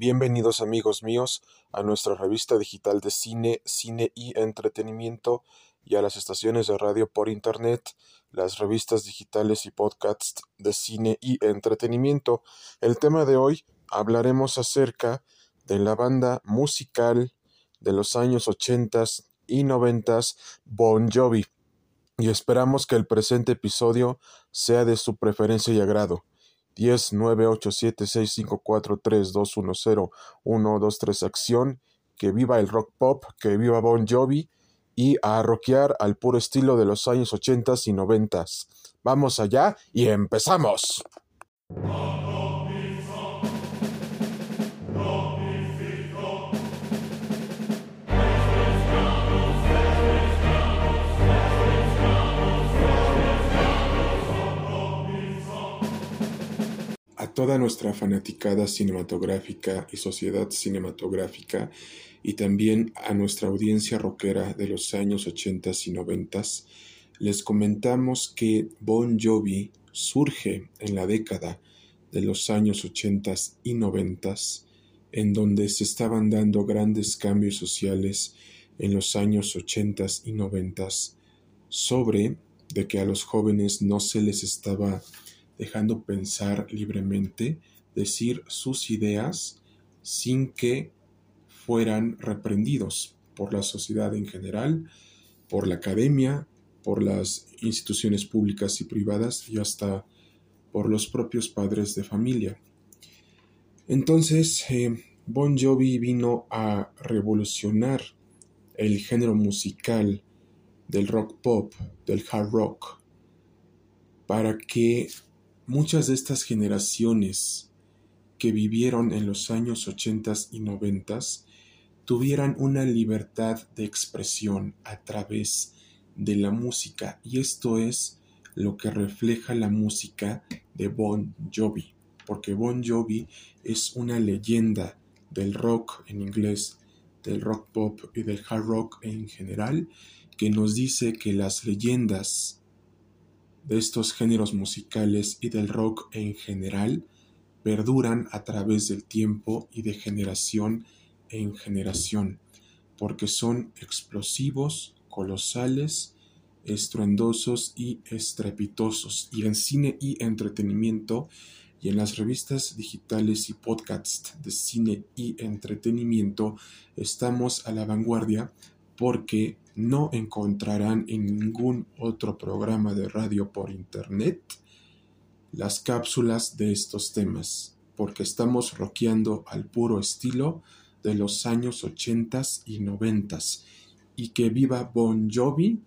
Bienvenidos amigos míos a nuestra revista digital de cine, cine y entretenimiento y a las estaciones de radio por internet, las revistas digitales y podcasts de cine y entretenimiento. El tema de hoy hablaremos acerca de la banda musical de los años 80 y 90 Bon Jovi y esperamos que el presente episodio sea de su preferencia y agrado. 10 9 8 7 6 5 4 3 2 1 0 1 2 3 acción. Que viva el rock pop, que viva Bon Jovi y a rockear al puro estilo de los años 80 y 90. Vamos allá y empezamos. Toda nuestra fanaticada cinematográfica y sociedad cinematográfica y también a nuestra audiencia rockera de los años 80 y 90, les comentamos que Bon Jovi surge en la década de los años 80 y 90, en donde se estaban dando grandes cambios sociales en los años 80 y 90 sobre de que a los jóvenes no se les estaba dejando pensar libremente, decir sus ideas sin que fueran reprendidos por la sociedad en general, por la academia, por las instituciones públicas y privadas y hasta por los propios padres de familia. Entonces, eh, Bon Jovi vino a revolucionar el género musical del rock pop, del hard rock, para que Muchas de estas generaciones que vivieron en los años 80 y 90 tuvieran una libertad de expresión a través de la música y esto es lo que refleja la música de Bon Jovi, porque Bon Jovi es una leyenda del rock en inglés, del rock pop y del hard rock en general, que nos dice que las leyendas de estos géneros musicales y del rock en general perduran a través del tiempo y de generación en generación, porque son explosivos, colosales, estruendosos y estrepitosos. Y en cine y entretenimiento y en las revistas digitales y podcasts de cine y entretenimiento estamos a la vanguardia porque no encontrarán en ningún otro programa de radio por internet las cápsulas de estos temas, porque estamos rockeando al puro estilo de los años 80 y 90 y que viva Bon Jovi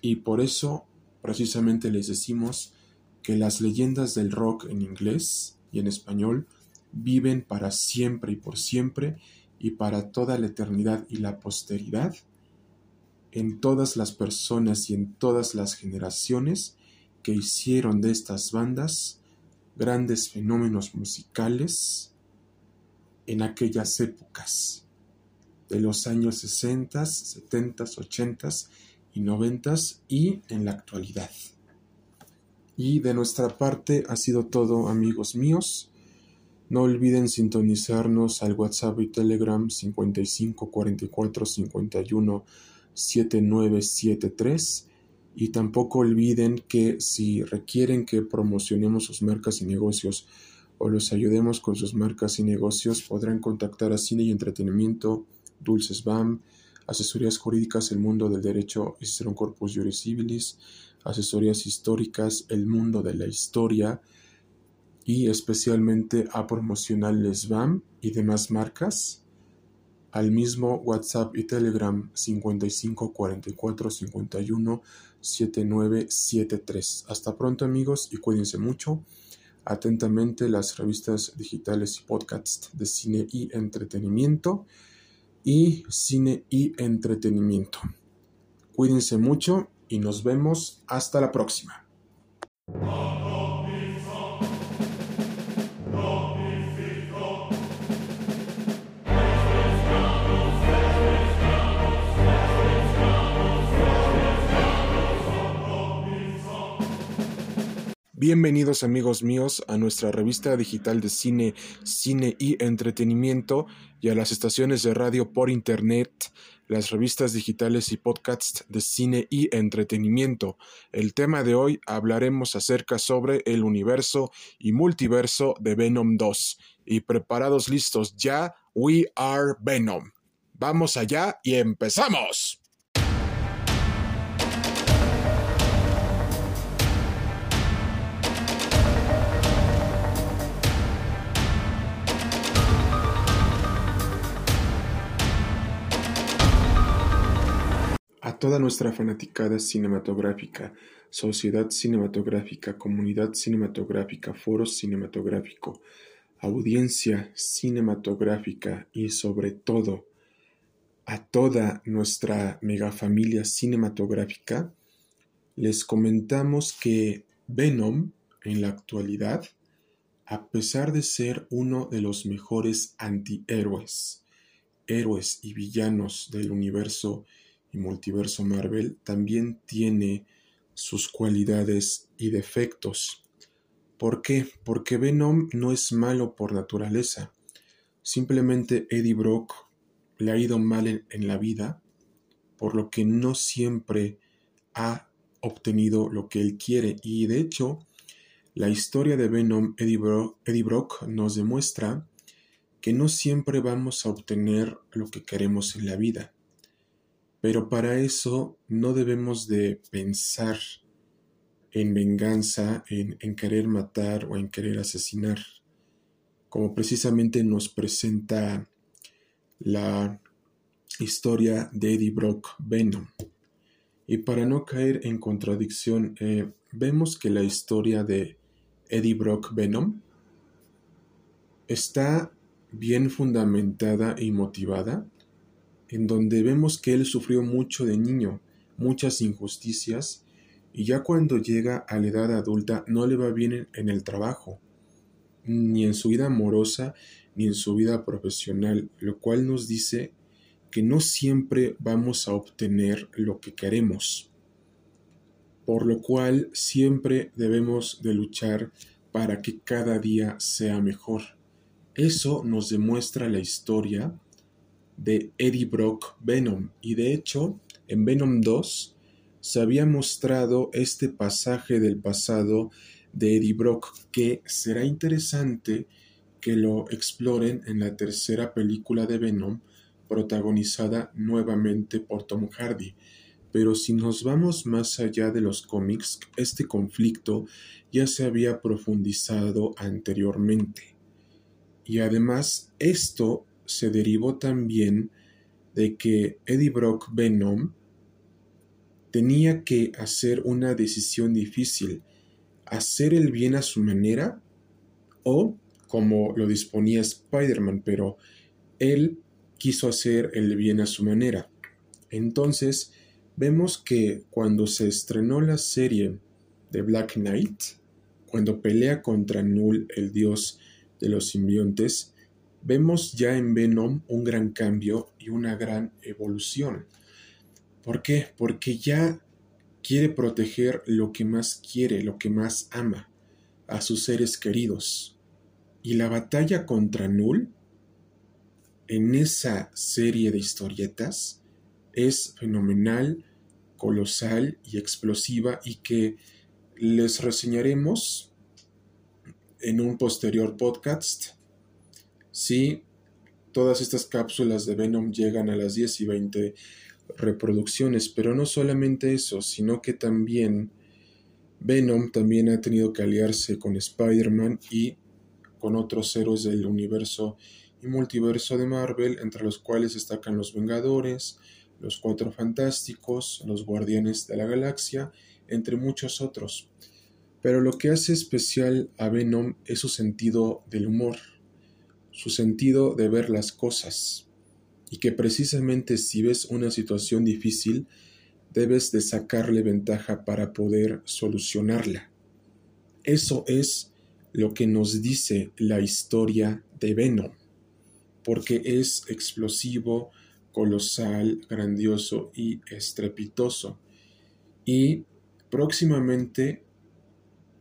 y por eso precisamente les decimos que las leyendas del rock en inglés y en español viven para siempre y por siempre y para toda la eternidad y la posteridad en todas las personas y en todas las generaciones que hicieron de estas bandas grandes fenómenos musicales en aquellas épocas de los años 60, 70, 80 y 90 y en la actualidad. Y de nuestra parte ha sido todo amigos míos. No olviden sintonizarnos al WhatsApp y Telegram 55 44 51 7973 y tampoco olviden que si requieren que promocionemos sus marcas y negocios o los ayudemos con sus marcas y negocios podrán contactar a Cine y Entretenimiento, Dulces BAM, Asesorías Jurídicas El Mundo del Derecho un Corpus Juris Civilis, Asesorías Históricas El Mundo de la Historia y especialmente a Promocionales BAM y demás marcas al mismo WhatsApp y Telegram 55 44 51 7973. Hasta pronto amigos y cuídense mucho. Atentamente las revistas digitales y podcasts de cine y entretenimiento y cine y entretenimiento. Cuídense mucho y nos vemos hasta la próxima. Bienvenidos amigos míos a nuestra revista digital de cine, cine y entretenimiento y a las estaciones de radio por internet, las revistas digitales y podcasts de cine y entretenimiento. El tema de hoy hablaremos acerca sobre el universo y multiverso de Venom 2. Y preparados listos ya, we are Venom. Vamos allá y empezamos. Toda nuestra fanaticada cinematográfica, sociedad cinematográfica, comunidad cinematográfica, foro cinematográfico, audiencia cinematográfica y sobre todo a toda nuestra megafamilia cinematográfica, les comentamos que Venom en la actualidad, a pesar de ser uno de los mejores antihéroes, héroes y villanos del universo y multiverso Marvel también tiene sus cualidades y defectos. ¿Por qué? Porque Venom no es malo por naturaleza. Simplemente Eddie Brock le ha ido mal en, la vida, por lo que no siempre ha obtenido lo que él quiere. Y de hecho, la historia de Venom Eddie Brock, Eddie Brock nos demuestra que no siempre vamos a obtener lo que queremos en la vida. Pero para eso no debemos de pensar en venganza, en, querer matar o en querer asesinar, como precisamente nos presenta la historia de Eddie Brock Venom. Y para no caer en contradicción, eh, vemos que la historia de Eddie Brock Venom está bien fundamentada y motivada en donde vemos que él sufrió mucho de niño, muchas injusticias, y ya cuando llega a la edad adulta no le va bien en el trabajo, ni en su vida amorosa, ni en su vida profesional, lo cual nos dice que no siempre vamos a obtener lo que queremos, por lo cual siempre debemos de luchar para que cada día sea mejor. Eso nos demuestra la historia de Eddie Brock Venom y de hecho en Venom 2 se había mostrado este pasaje del pasado de Eddie Brock que será interesante que lo exploren en la tercera película de Venom protagonizada nuevamente por Tom Hardy. Pero si nos vamos más allá de los cómics, este conflicto ya se había profundizado anteriormente. Y además esto se derivó también de que Eddie Brock Venom tenía que hacer una decisión difícil, hacer el bien a su manera o como lo disponía Spider-Man, pero él quiso hacer el bien a su manera. Entonces, vemos que cuando se estrenó la serie de Black Knight, cuando pelea contra Null, el dios de los simbiontes, vemos ya en Venom un gran cambio y una gran evolución. ¿Por qué? Porque ya quiere proteger lo que más quiere, lo que más ama, a sus seres queridos. Y la batalla contra Null, en esa serie de historietas, es fenomenal, colosal y explosiva y que les reseñaremos en un posterior podcast si todas estas cápsulas de Venom llegan a las 10 y 20 reproducciones, pero no solamente eso, sino que también Venom también ha tenido que aliarse con Spider-Man y con otros héroes del universo y multiverso de Marvel, entre los cuales destacan los Vengadores, los Cuatro Fantásticos, los Guardianes de la Galaxia, entre muchos otros. Pero lo que hace especial a Venom es su sentido del humor su sentido de ver las cosas y que precisamente si ves una situación difícil, debes de sacarle ventaja para poder solucionarla. Eso es lo que nos dice la historia de Venom, porque es explosivo, colosal, grandioso y estrepitoso. Y próximamente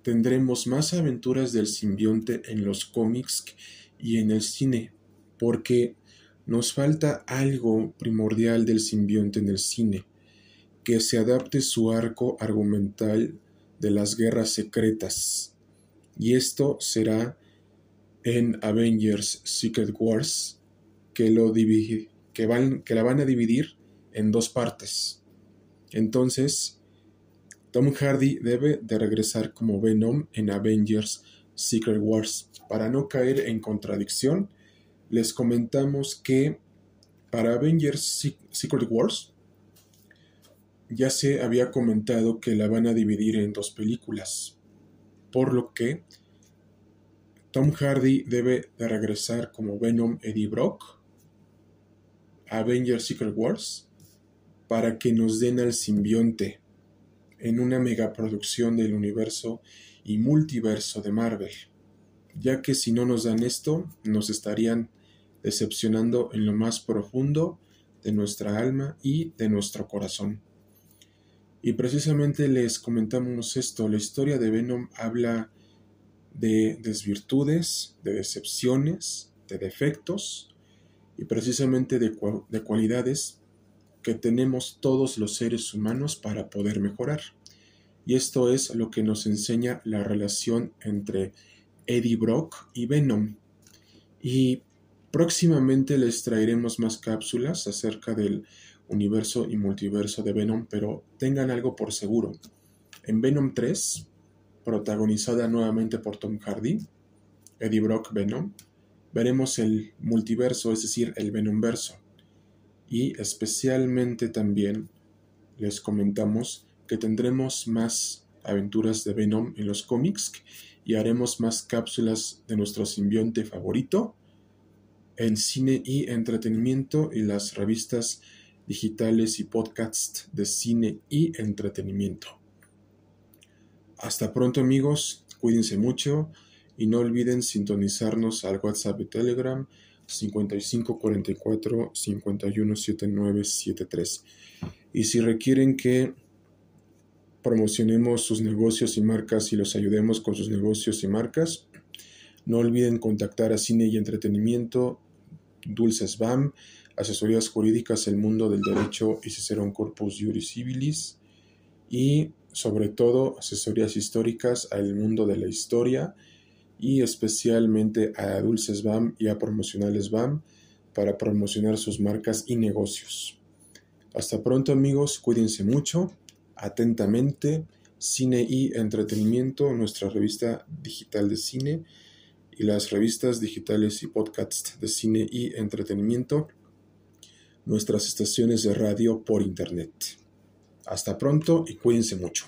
tendremos más aventuras del simbionte en los cómics y en el cine, porque nos falta algo primordial del simbionte en el cine, que se adapte su arco argumental de las guerras secretas. Y esto será en Avengers Secret Wars, que, lo que, van, que la van a dividir en dos partes. Entonces, Tom Hardy debe de regresar como Venom en Avengers Secret Wars. Para no caer en contradicción, les comentamos que para Avengers Secret Wars ya se había comentado que la van a dividir en dos películas, por lo que Tom Hardy debe de regresar como Venom Eddie Brock Avengers Secret Wars para que nos den al simbionte en una megaproducción del universo y multiverso de Marvel, ya que si no nos dan esto, nos estarían decepcionando en lo más profundo de nuestra alma y de nuestro corazón. Y precisamente les comentamos esto, la historia de Venom habla de desvirtudes, de decepciones, de defectos y precisamente de, de cualidades que tenemos todos los seres humanos para poder mejorar. Y esto es lo que nos enseña la relación entre Eddie Brock y Venom. Y próximamente les traeremos más cápsulas acerca del universo y multiverso de Venom, pero tengan algo por seguro. En Venom 3, protagonizada nuevamente por Tom Hardy, Eddie Brock Venom, veremos el multiverso, es decir, el Venomverso y especialmente también les comentamos que tendremos más aventuras de Venom en los cómics y haremos más cápsulas de nuestro simbionte favorito en cine y entretenimiento y las revistas digitales y podcasts de cine y entretenimiento. Hasta pronto amigos, cuídense mucho y no olviden sintonizarnos al WhatsApp y Telegram 55 44 51 79 73. Y si requieren que promocionemos sus negocios y marcas y los ayudemos con sus negocios y marcas, no olviden contactar a Cine y Entretenimiento, Dulces BAM, Asesorías Jurídicas, El Mundo del Derecho y Cicerón Corpus Juris Civilis. Y sobre todo asesorías históricas al mundo de la historia y especialmente a Dulces BAM y a Promocionales BAM para promocionar sus marcas y negocios. Hasta pronto amigos, cuídense mucho, atentamente, Cine y Entretenimiento, nuestra revista digital de cine y las revistas digitales y podcasts de cine y entretenimiento, nuestras estaciones de radio por internet. Hasta pronto y cuídense mucho.